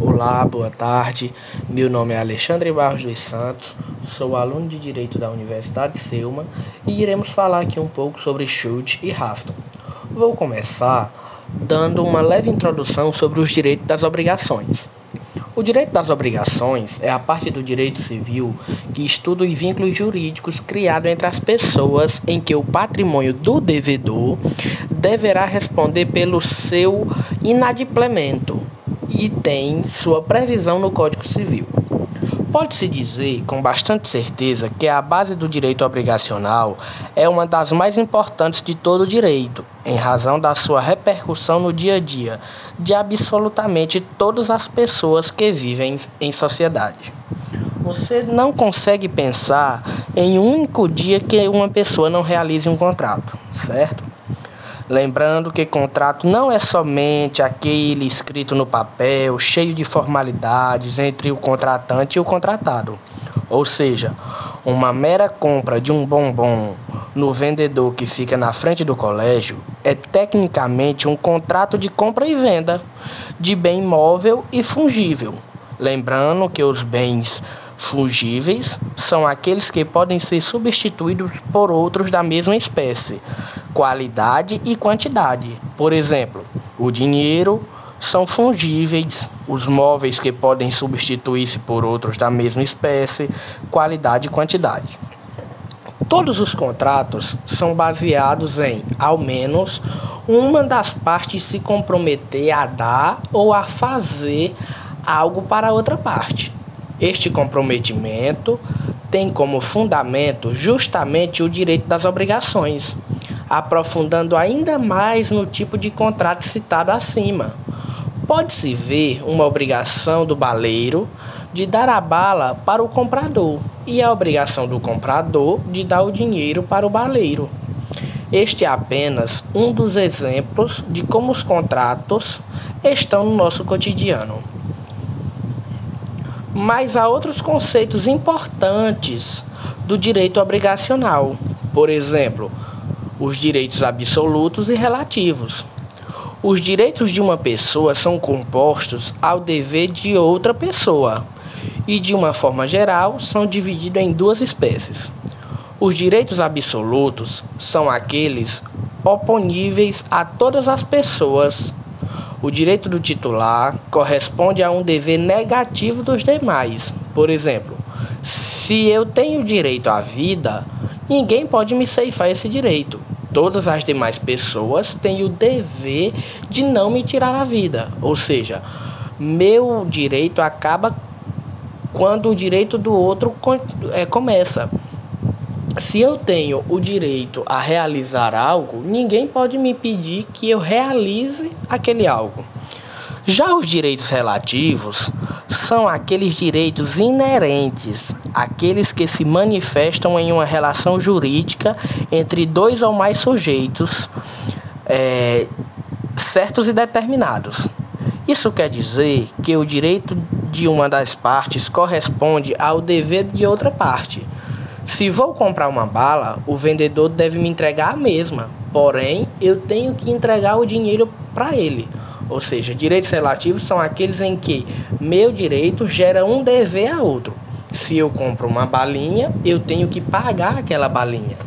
Olá, boa tarde. Meu nome é Alexandre Barros dos Santos, sou aluno de Direito da Universidade de Selma e iremos falar aqui um pouco sobre Schultz e Rafton. Vou começar dando uma leve introdução sobre os direitos das obrigações. O direito das obrigações é a parte do direito civil que estuda os vínculos jurídicos criados entre as pessoas em que o patrimônio do devedor deverá responder pelo seu inadimplemento e tem sua previsão no Código Civil. Pode-se dizer com bastante certeza que a base do direito obrigacional é uma das mais importantes de todo o direito, em razão da sua repercussão no dia a dia de absolutamente todas as pessoas que vivem em sociedade. Você não consegue pensar em um único dia que uma pessoa não realize um contrato, certo? Lembrando que contrato não é somente aquele escrito no papel, cheio de formalidades entre o contratante e o contratado. Ou seja, uma mera compra de um bombom no vendedor que fica na frente do colégio é tecnicamente um contrato de compra e venda de bem móvel e fungível. Lembrando que os bens fungíveis são aqueles que podem ser substituídos por outros da mesma espécie, qualidade e quantidade. Por exemplo, o dinheiro são fungíveis, os móveis que podem substituir-se por outros da mesma espécie, qualidade e quantidade. Todos os contratos são baseados em, ao menos, uma das partes se comprometer a dar ou a fazer algo para outra parte. Este comprometimento tem como fundamento justamente o direito das obrigações, aprofundando ainda mais no tipo de contrato citado acima. Pode-se ver uma obrigação do baleiro de dar a bala para o comprador e a obrigação do comprador de dar o dinheiro para o baleiro. Este é apenas um dos exemplos de como os contratos estão no nosso cotidiano. Mas há outros conceitos importantes do direito obrigacional. Por exemplo, os direitos absolutos e relativos. Os direitos de uma pessoa são compostos ao dever de outra pessoa e, de uma forma geral, são divididos em duas espécies. Os direitos absolutos são aqueles oponíveis a todas as pessoas o direito do titular corresponde a um dever negativo dos demais. Por exemplo, se eu tenho direito à vida, ninguém pode me ceifar esse direito. Todas as demais pessoas têm o dever de não me tirar a vida. Ou seja, meu direito acaba quando o direito do outro é, começa. Se eu tenho o direito a realizar algo, ninguém pode me pedir que eu realize aquele algo. Já os direitos relativos são aqueles direitos inerentes, aqueles que se manifestam em uma relação jurídica entre dois ou mais sujeitos é, certos e determinados. Isso quer dizer que o direito de uma das partes corresponde ao dever de outra parte. Se vou comprar uma bala, o vendedor deve me entregar a mesma, porém eu tenho que entregar o dinheiro para ele. Ou seja, direitos relativos são aqueles em que meu direito gera um dever a outro. Se eu compro uma balinha, eu tenho que pagar aquela balinha.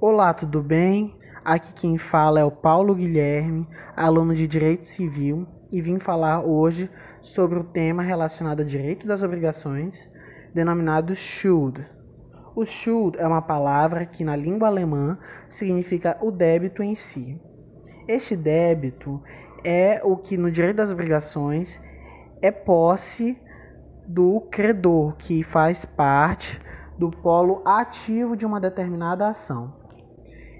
Olá, tudo bem? Aqui quem fala é o Paulo Guilherme, aluno de Direito Civil, e vim falar hoje sobre o tema relacionado a direito das obrigações denominado Schuld. O Schuld é uma palavra que na língua alemã significa o débito em si. Este débito é o que no direito das obrigações é posse do credor, que faz parte do polo ativo de uma determinada ação.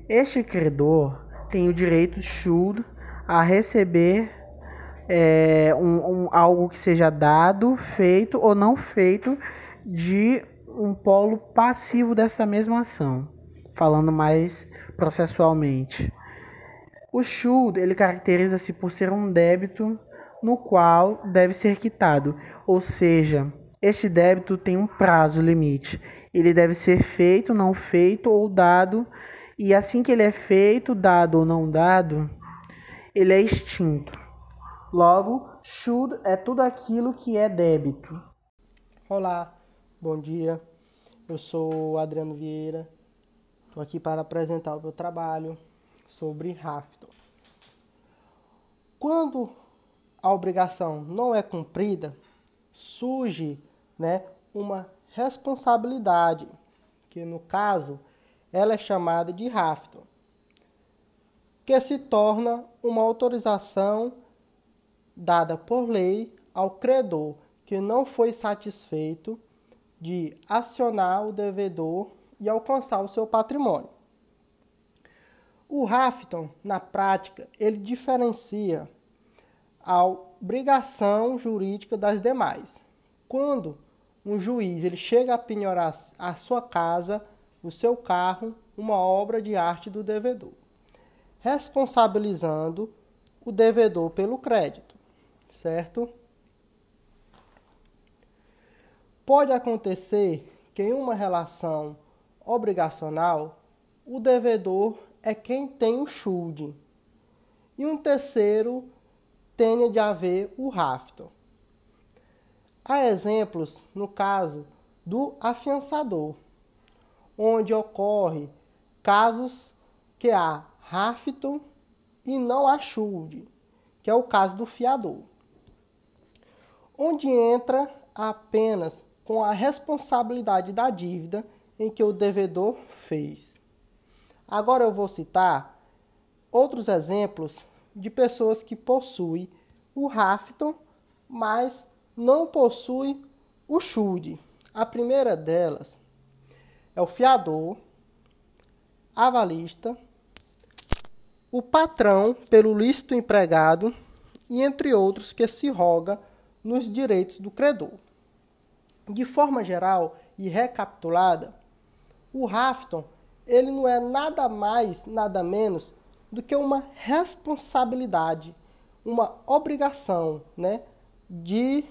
Este credor tem o direito Schuld a receber é, um, um, algo que seja dado, feito ou não feito de um polo passivo dessa mesma ação, falando mais processualmente. O Schuld, ele caracteriza-se por ser um débito no qual deve ser quitado, ou seja, este débito tem um prazo limite. Ele deve ser feito, não feito ou dado, e assim que ele é feito, dado ou não dado, ele é extinto. Logo, should é tudo aquilo que é débito. Olá, bom dia. Eu sou Adriano Vieira. Estou aqui para apresentar o meu trabalho sobre Rafton. Quando a obrigação não é cumprida, surge né, uma responsabilidade, que no caso ela é chamada de Rafton, que se torna uma autorização dada por lei ao credor que não foi satisfeito de acionar o devedor e alcançar o seu patrimônio. O Rafton, na prática, ele diferencia a obrigação jurídica das demais. Quando um juiz ele chega a penhorar a sua casa, o seu carro, uma obra de arte do devedor, responsabilizando o devedor pelo crédito, certo? Pode acontecer que em uma relação obrigacional, o devedor é quem tem o schuld e um terceiro tenha de haver o rafto. Há exemplos no caso do afiançador, onde ocorre casos que há rafto e não há schuld, que é o caso do fiador, onde entra apenas com a responsabilidade da dívida em que o devedor fez. Agora eu vou citar outros exemplos de pessoas que possuem o Rafton, mas não possuem o Schuld. A primeira delas é o fiador, avalista, o patrão pelo lícito empregado e entre outros que se roga nos direitos do credor. De forma geral e recapitulada, o Rafton ele não é nada mais, nada menos do que uma responsabilidade, uma obrigação, né, de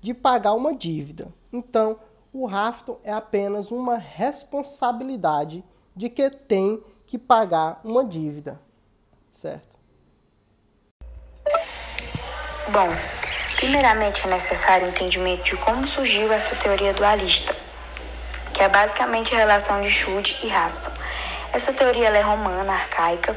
de pagar uma dívida. Então, o Rafton é apenas uma responsabilidade de que tem que pagar uma dívida, certo? Bom, Primeiramente, é necessário o entendimento de como surgiu essa teoria dualista, que é basicamente a relação de Schultz e Rafton. Essa teoria é romana, arcaica.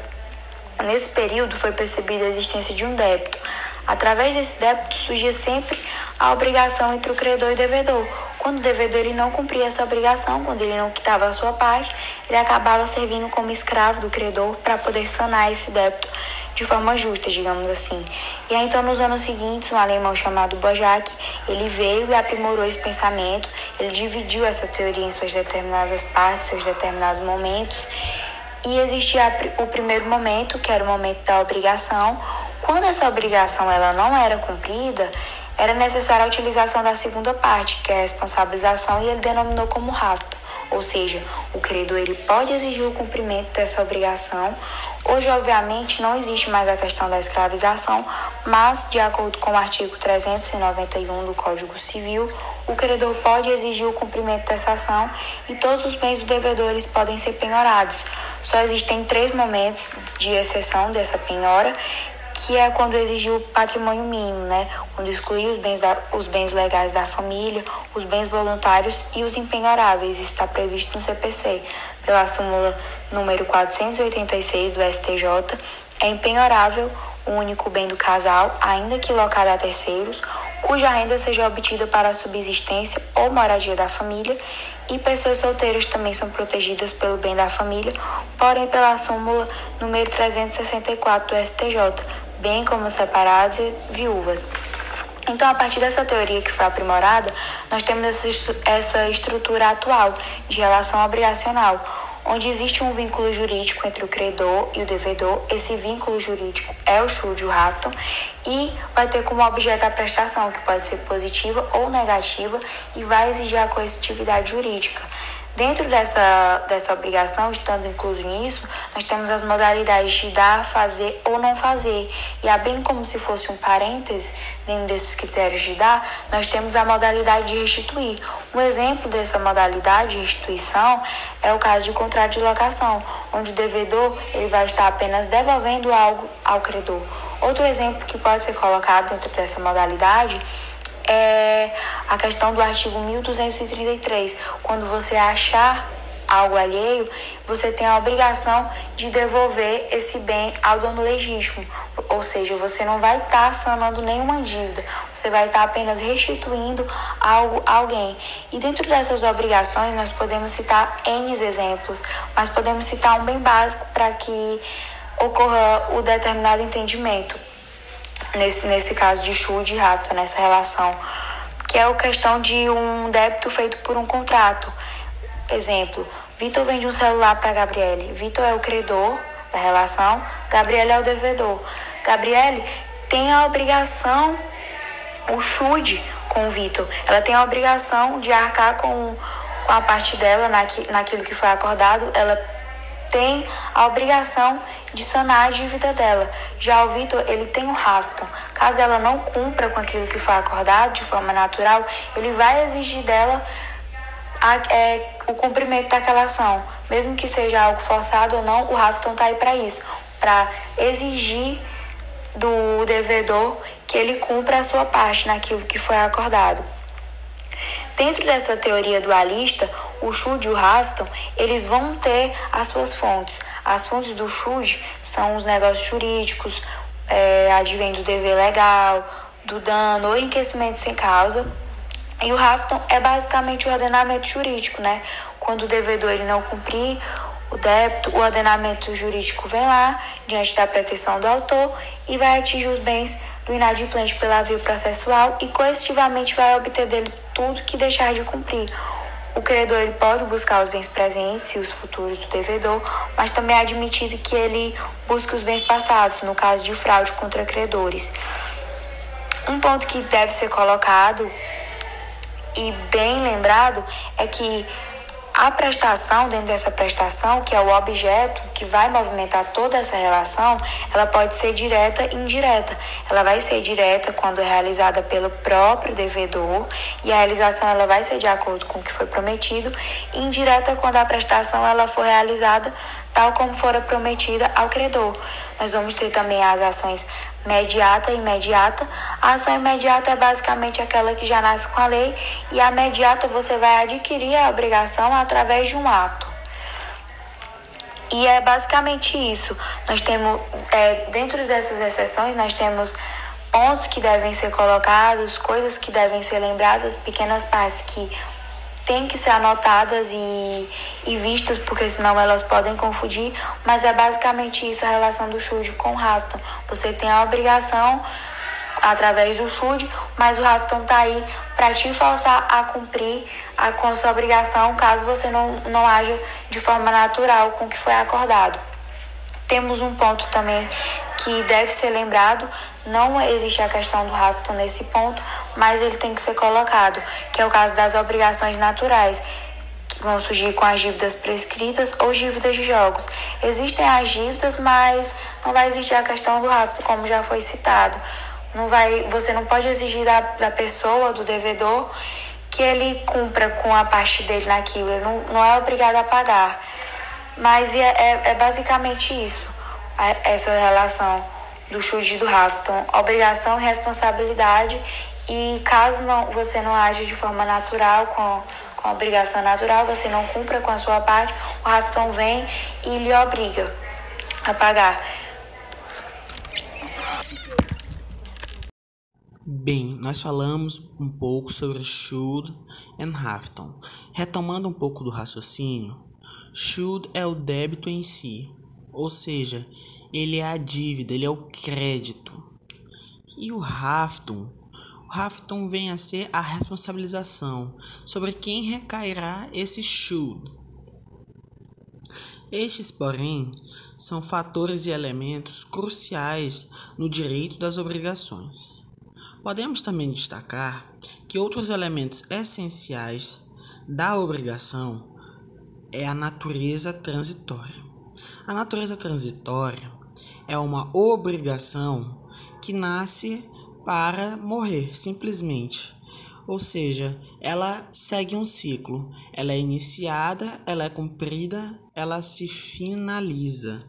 Nesse período foi percebida a existência de um débito. Através desse débito surgia sempre a obrigação entre o credor e o devedor. Quando o devedor ele não cumpria essa obrigação, quando ele não quitava a sua parte, ele acabava servindo como escravo do credor para poder sanar esse débito de forma justa, digamos assim. E aí, então, nos anos seguintes, um alemão chamado Bojack, ele veio e aprimorou esse pensamento, ele dividiu essa teoria em suas determinadas partes, seus determinados momentos, e existia o primeiro momento, que era o momento da obrigação. Quando essa obrigação ela não era cumprida, era necessária a utilização da segunda parte, que é a responsabilização, e ele denominou como rapto. Ou seja, o credor ele pode exigir o cumprimento dessa obrigação. Hoje, obviamente, não existe mais a questão da escravização, mas, de acordo com o artigo 391 do Código Civil, o credor pode exigir o cumprimento dessa ação e todos os bens do devedores podem ser penhorados. Só existem três momentos de exceção dessa penhora que é quando exigiu o patrimônio mínimo, né? Quando excluiu os bens, da, os bens legais da família, os bens voluntários e os impenhoráveis. Isso está previsto no CPC. Pela súmula número 486 do STJ, é impenhorável o único bem do casal, ainda que locado a terceiros, cuja renda seja obtida para a subsistência ou moradia da família, e pessoas solteiras também são protegidas pelo bem da família, porém pela súmula número 364 do STJ, bem como separadas e viúvas. Então, a partir dessa teoria que foi aprimorada, nós temos essa estrutura atual de relação obrigacional, onde existe um vínculo jurídico entre o credor e o devedor. Esse vínculo jurídico é o Schultz Rafton e vai ter como objeto a prestação, que pode ser positiva ou negativa, e vai exigir a coercitividade jurídica. Dentro dessa, dessa obrigação, estando incluso nisso, nós temos as modalidades de dar, fazer ou não fazer. E abrindo como se fosse um parêntese, dentro desses critérios de dar, nós temos a modalidade de restituir. Um exemplo dessa modalidade de restituição é o caso de contrato de locação, onde o devedor ele vai estar apenas devolvendo algo ao credor Outro exemplo que pode ser colocado dentro dessa modalidade é a questão do artigo 1233, quando você achar algo alheio, você tem a obrigação de devolver esse bem ao dono legítimo. Ou seja, você não vai estar tá sanando nenhuma dívida, você vai estar tá apenas restituindo algo a alguém. E dentro dessas obrigações, nós podemos citar N exemplos, mas podemos citar um bem básico para que ocorra o determinado entendimento. Nesse, nesse caso de Schuld e nessa relação, que é a questão de um débito feito por um contrato. Exemplo, Vitor vende um celular para Gabriele. Vitor é o credor da relação, Gabriele é o devedor. Gabriele tem a obrigação, o chude com o Vitor. Ela tem a obrigação de arcar com, com a parte dela naqui, naquilo que foi acordado. Ela tem a obrigação de sanar a dívida dela. Já o Vitor, ele tem o Rafton. Caso ela não cumpra com aquilo que foi acordado de forma natural, ele vai exigir dela a, é, o cumprimento daquela ação. Mesmo que seja algo forçado ou não, o Rafton está aí para isso para exigir do devedor que ele cumpra a sua parte naquilo que foi acordado. Dentro dessa teoria dualista, o Schud e o Rafton, eles vão ter as suas fontes. As fontes do Schud são os negócios jurídicos, é, advém do dever legal, do dano ou enriquecimento sem causa, e o Rafton é basicamente o ordenamento jurídico, né? Quando o devedor ele não cumprir o débito, o ordenamento jurídico vem lá, diante da proteção do autor, e vai atingir os bens do inadimplente pela via processual e coercitivamente vai obter dele tudo que deixar de cumprir. O credor ele pode buscar os bens presentes e os futuros do devedor, mas também é admitido que ele busque os bens passados, no caso de fraude contra credores. Um ponto que deve ser colocado e bem lembrado é que a prestação, dentro dessa prestação, que é o objeto que vai movimentar toda essa relação, ela pode ser direta e indireta. Ela vai ser direta quando é realizada pelo próprio devedor e a realização ela vai ser de acordo com o que foi prometido, indireta quando a prestação ela for realizada tal como fora prometida ao credor. Nós vamos ter também as ações mediata e imediata. A ação imediata é basicamente aquela que já nasce com a lei e a imediata você vai adquirir a obrigação através de um ato. E é basicamente isso. Nós temos, é, dentro dessas exceções, nós temos pontos que devem ser colocados, coisas que devem ser lembradas, pequenas partes que têm que ser anotadas e, e vistas, porque senão elas podem confundir, mas é basicamente isso a relação do Shude com o Rafton. Você tem a obrigação através do Shude, mas o Rafton tá aí para te forçar a cumprir a, com a sua obrigação, caso você não, não haja de forma natural com o que foi acordado. Temos um ponto também que deve ser lembrado, não existe a questão do Rafton nesse ponto, mas ele tem que ser colocado, que é o caso das obrigações naturais, que vão surgir com as dívidas prescritas ou dívidas de jogos. Existem as dívidas, mas não vai existir a questão do Rafton, como já foi citado. Não vai, você não pode exigir da, da pessoa, do devedor, que ele cumpra com a parte dele naquilo, ele não, não é obrigado a pagar. Mas é, é, é basicamente isso, essa relação do chute do Rafton, obrigação e responsabilidade e caso não, você não age de forma natural, com, com obrigação natural, você não cumpra com a sua parte, o Rafton vem e lhe obriga a pagar. Bem, nós falamos um pouco sobre should and Rafton. Retomando um pouco do raciocínio, should é o débito em si, ou seja, ele é a dívida, ele é o crédito. E o Rafton Rafton vem a ser a responsabilização sobre quem recairá esse should. Estes, porém, são fatores e elementos cruciais no direito das obrigações. Podemos também destacar que outros elementos essenciais da obrigação é a natureza transitória. A natureza transitória é uma obrigação que nasce para morrer, simplesmente. Ou seja, ela segue um ciclo. Ela é iniciada, ela é cumprida, ela se finaliza.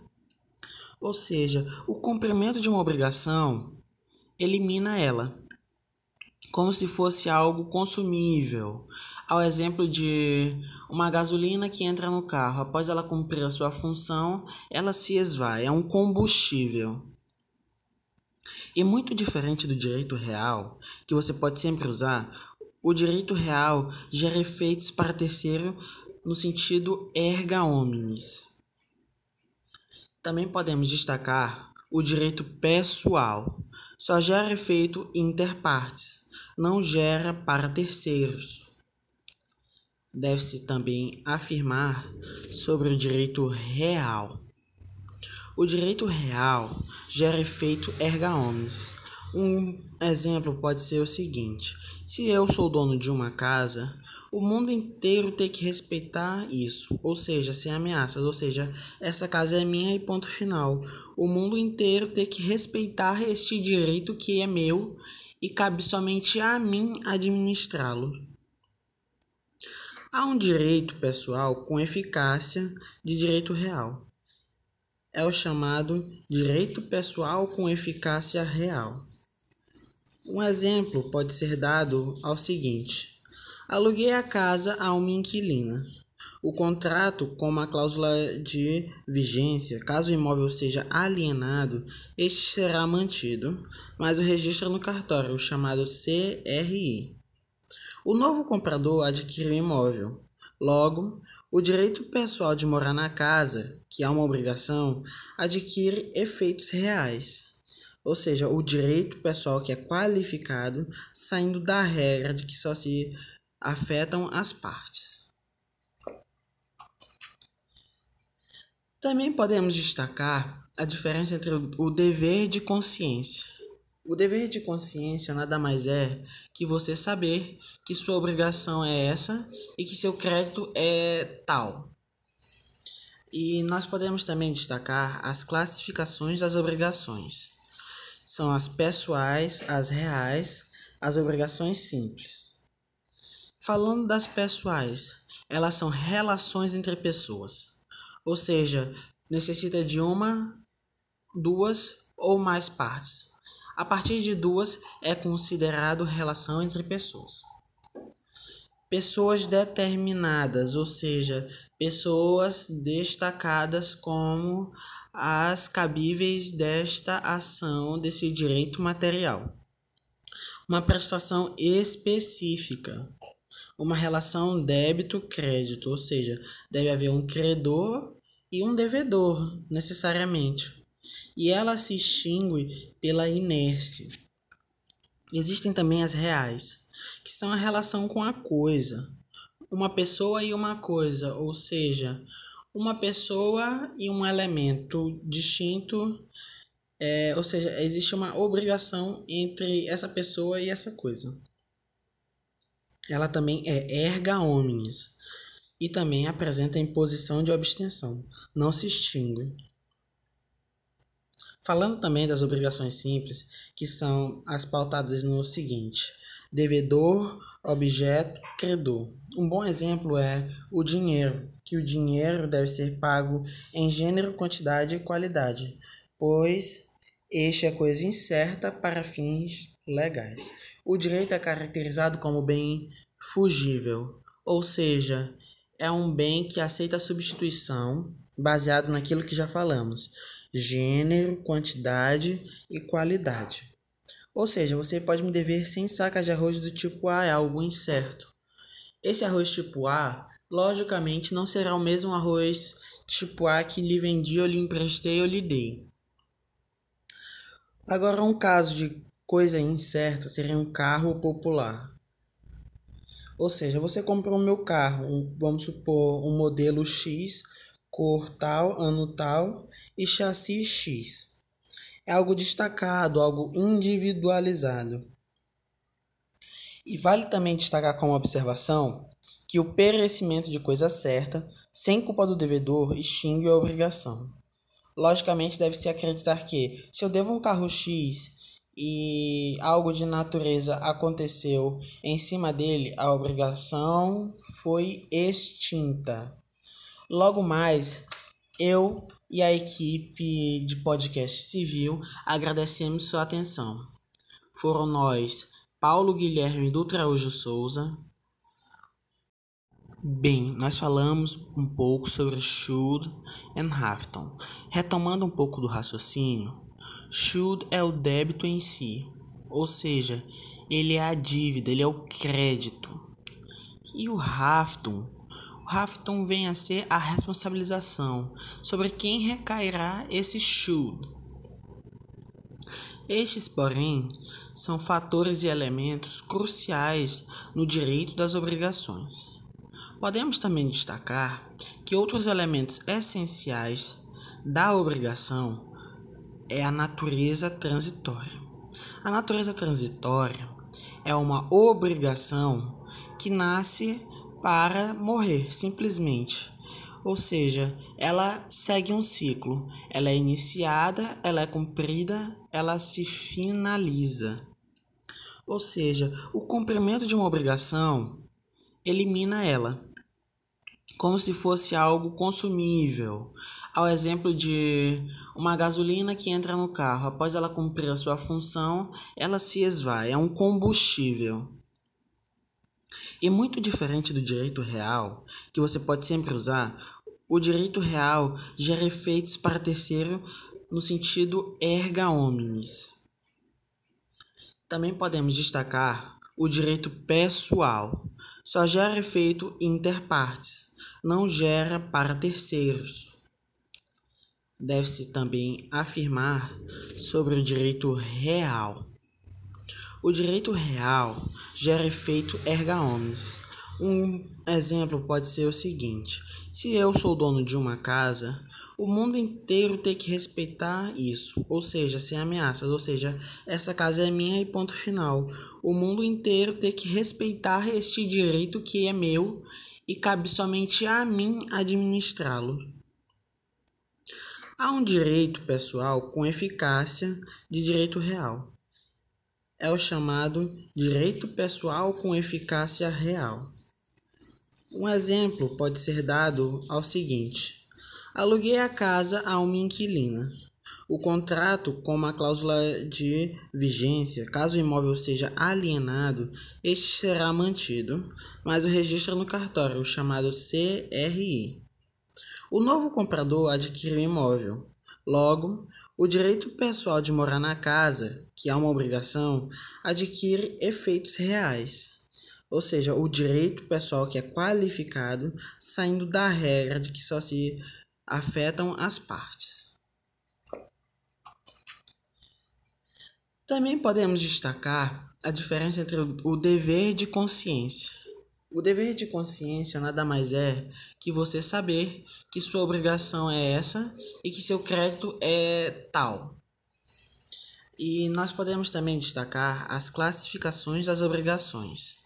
Ou seja, o cumprimento de uma obrigação elimina ela, como se fosse algo consumível. Ao exemplo de uma gasolina que entra no carro, após ela cumprir a sua função, ela se esvai, é um combustível. E muito diferente do direito real, que você pode sempre usar, o direito real gera efeitos para terceiro no sentido erga omnes. Também podemos destacar o direito pessoal. Só gera efeito interpartes, não gera para terceiros. Deve-se também afirmar sobre o direito real. O direito real gera efeito erga omnes. Um exemplo pode ser o seguinte: se eu sou dono de uma casa, o mundo inteiro tem que respeitar isso, ou seja, sem ameaças, ou seja, essa casa é minha e ponto final. O mundo inteiro tem que respeitar este direito que é meu e cabe somente a mim administrá-lo. Há um direito pessoal com eficácia de direito real. É o chamado direito pessoal com eficácia real. Um exemplo pode ser dado ao seguinte: aluguei a casa a uma inquilina. O contrato, com uma cláusula de vigência, caso o imóvel seja alienado, este será mantido, mas o registro no cartório, chamado CRI. O novo comprador adquire o imóvel. Logo, o direito pessoal de morar na casa, que é uma obrigação, adquire efeitos reais ou seja, o direito pessoal que é qualificado, saindo da regra de que só se afetam as partes. Também podemos destacar a diferença entre o dever de consciência. O dever de consciência nada mais é que você saber que sua obrigação é essa e que seu crédito é tal. E nós podemos também destacar as classificações das obrigações são as pessoais, as reais, as obrigações simples. Falando das pessoais, elas são relações entre pessoas, ou seja, necessita de uma, duas ou mais partes. A partir de duas é considerado relação entre pessoas. Pessoas determinadas, ou seja, pessoas destacadas como as cabíveis desta ação desse direito material. Uma prestação específica, uma relação débito-crédito, ou seja, deve haver um credor e um devedor, necessariamente. E ela se extingue pela inércia. Existem também as reais, que são a relação com a coisa, uma pessoa e uma coisa, ou seja, uma pessoa e um elemento distinto, é, ou seja, existe uma obrigação entre essa pessoa e essa coisa. Ela também é erga omnes e também apresenta imposição de abstenção, não se extingue. Falando também das obrigações simples, que são as pautadas no seguinte: devedor, objeto, credor. Um bom exemplo é o dinheiro, que o dinheiro deve ser pago em gênero, quantidade e qualidade, pois este é coisa incerta para fins legais. O direito é caracterizado como bem fugível, ou seja, é um bem que aceita substituição baseado naquilo que já falamos: gênero, quantidade e qualidade. Ou seja, você pode me dever 100 sacas de arroz do tipo A, é algo incerto. Esse arroz tipo A, logicamente, não será o mesmo arroz tipo A que lhe vendi lhe emprestei ou lhe dei. Agora, um caso de coisa incerta seria um carro popular. Ou seja, você comprou o meu carro, um, vamos supor, um modelo X, cor tal, ano tal e chassi X é algo destacado, algo individualizado. E vale também destacar como observação que o perecimento de coisa certa, sem culpa do devedor, extingue a obrigação. Logicamente, deve-se acreditar que, se eu devo um carro X e algo de natureza aconteceu em cima dele, a obrigação foi extinta. Logo mais, Eu e a equipe de podcast civil agradecemos sua atenção. Foram nós, Paulo Guilherme do Traújo Souza. Bem, nós falamos um pouco sobre should and Hafton. Retomando um pouco do raciocínio, should é o débito em si, ou seja, ele é a dívida, ele é o crédito. E o Hafton o Hafton vem a ser a responsabilização sobre quem recairá esse should. Estes, porém, são fatores e elementos cruciais no direito das obrigações. Podemos também destacar que outros elementos essenciais da obrigação é a natureza transitória. A natureza transitória é uma obrigação que nasce para morrer, simplesmente. Ou seja, ela segue um ciclo. Ela é iniciada, ela é cumprida, ela se finaliza. Ou seja, o cumprimento de uma obrigação elimina ela, como se fosse algo consumível. Ao exemplo de uma gasolina que entra no carro, após ela cumprir a sua função, ela se esvai, é um combustível. E muito diferente do direito real, que você pode sempre usar, o direito real gera efeitos para terceiro no sentido erga omnes. Também podemos destacar o direito pessoal. Só gera efeito interpartes, não gera para terceiros. Deve-se também afirmar sobre o direito real. O direito real gera efeito erga omnes. Um exemplo pode ser o seguinte: se eu sou dono de uma casa, o mundo inteiro tem que respeitar isso, ou seja, sem ameaças, ou seja, essa casa é minha e ponto final. O mundo inteiro tem que respeitar este direito que é meu e cabe somente a mim administrá-lo. Há um direito pessoal com eficácia de direito real é o chamado direito pessoal com eficácia real. Um exemplo pode ser dado ao seguinte: aluguei a casa a uma inquilina. O contrato, com uma cláusula de vigência, caso o imóvel seja alienado, este será mantido, mas o registro no cartório, chamado CRI. O novo comprador adquire o imóvel, Logo, o direito pessoal de morar na casa, que é uma obrigação, adquire efeitos reais. Ou seja, o direito pessoal que é qualificado, saindo da regra de que só se afetam as partes. Também podemos destacar a diferença entre o dever de consciência o dever de consciência nada mais é que você saber que sua obrigação é essa e que seu crédito é tal. E nós podemos também destacar as classificações das obrigações.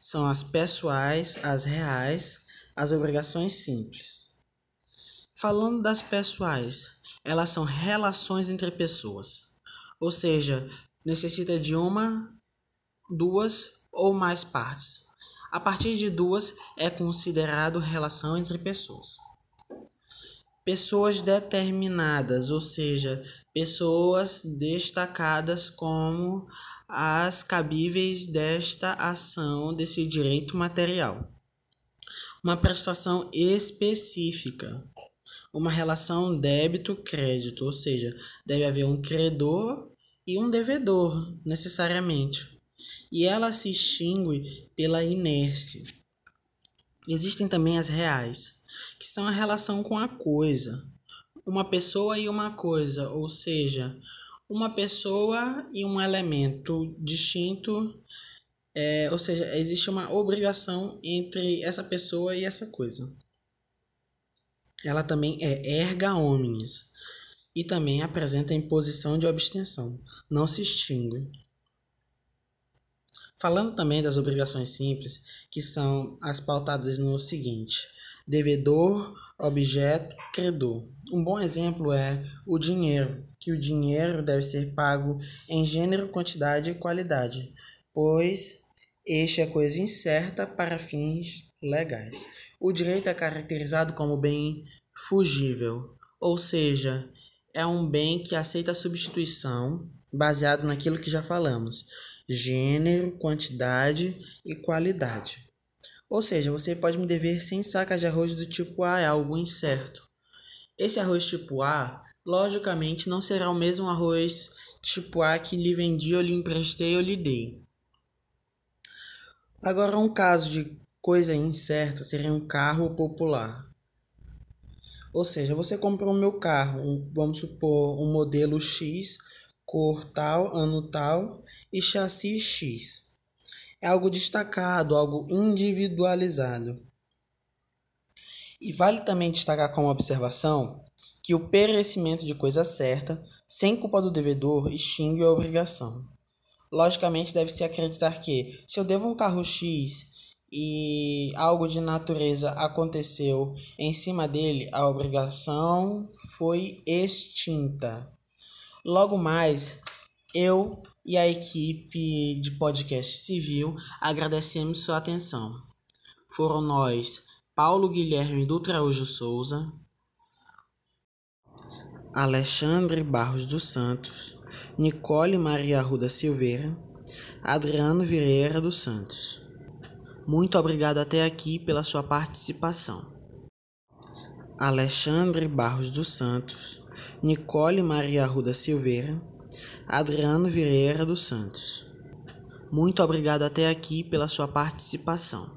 São as pessoais, as reais, as obrigações simples. Falando das pessoais, elas são relações entre pessoas, ou seja, necessita de uma, duas ou mais partes a partir de duas é considerado relação entre pessoas. Pessoas determinadas, ou seja, pessoas destacadas como as cabíveis desta ação desse direito material. Uma prestação específica. Uma relação débito-crédito, ou seja, deve haver um credor e um devedor, necessariamente e ela se extingue pela inércia. Existem também as reais, que são a relação com a coisa, uma pessoa e uma coisa, ou seja, uma pessoa e um elemento distinto, é, ou seja, existe uma obrigação entre essa pessoa e essa coisa. Ela também é erga omnes e também apresenta imposição de abstenção, não se extingue. Falando também das obrigações simples, que são as pautadas no seguinte: devedor, objeto, credor. Um bom exemplo é o dinheiro, que o dinheiro deve ser pago em gênero, quantidade e qualidade, pois este é coisa incerta para fins legais. O direito é caracterizado como bem fugível, ou seja, é um bem que aceita substituição baseado naquilo que já falamos: gênero, quantidade e qualidade. Ou seja, você pode me dever 100 sacas de arroz do tipo A, é algo incerto. Esse arroz tipo A, logicamente, não será o mesmo arroz tipo A que lhe vendi ou lhe emprestei ou lhe dei. Agora, um caso de coisa incerta seria um carro popular. Ou seja, você comprou o meu carro, um, vamos supor, um modelo X, cor tal, ano tal e chassi X. É algo destacado, algo individualizado. E vale também destacar como observação que o perecimento de coisa certa, sem culpa do devedor, extingue a obrigação. Logicamente, deve-se acreditar que, se eu devo um carro X e algo de natureza aconteceu em cima dele, a obrigação foi extinta. Logo mais, eu e a equipe de podcast civil agradecemos sua atenção. Foram nós, Paulo Guilherme Dutraújo Souza, Alexandre Barros dos Santos, Nicole Maria Arruda Silveira, Adriano Vieira dos Santos. Muito obrigado até aqui pela sua participação. Alexandre Barros dos Santos, Nicole Maria Arruda Silveira, Adriano Vieira dos Santos. Muito obrigado até aqui pela sua participação.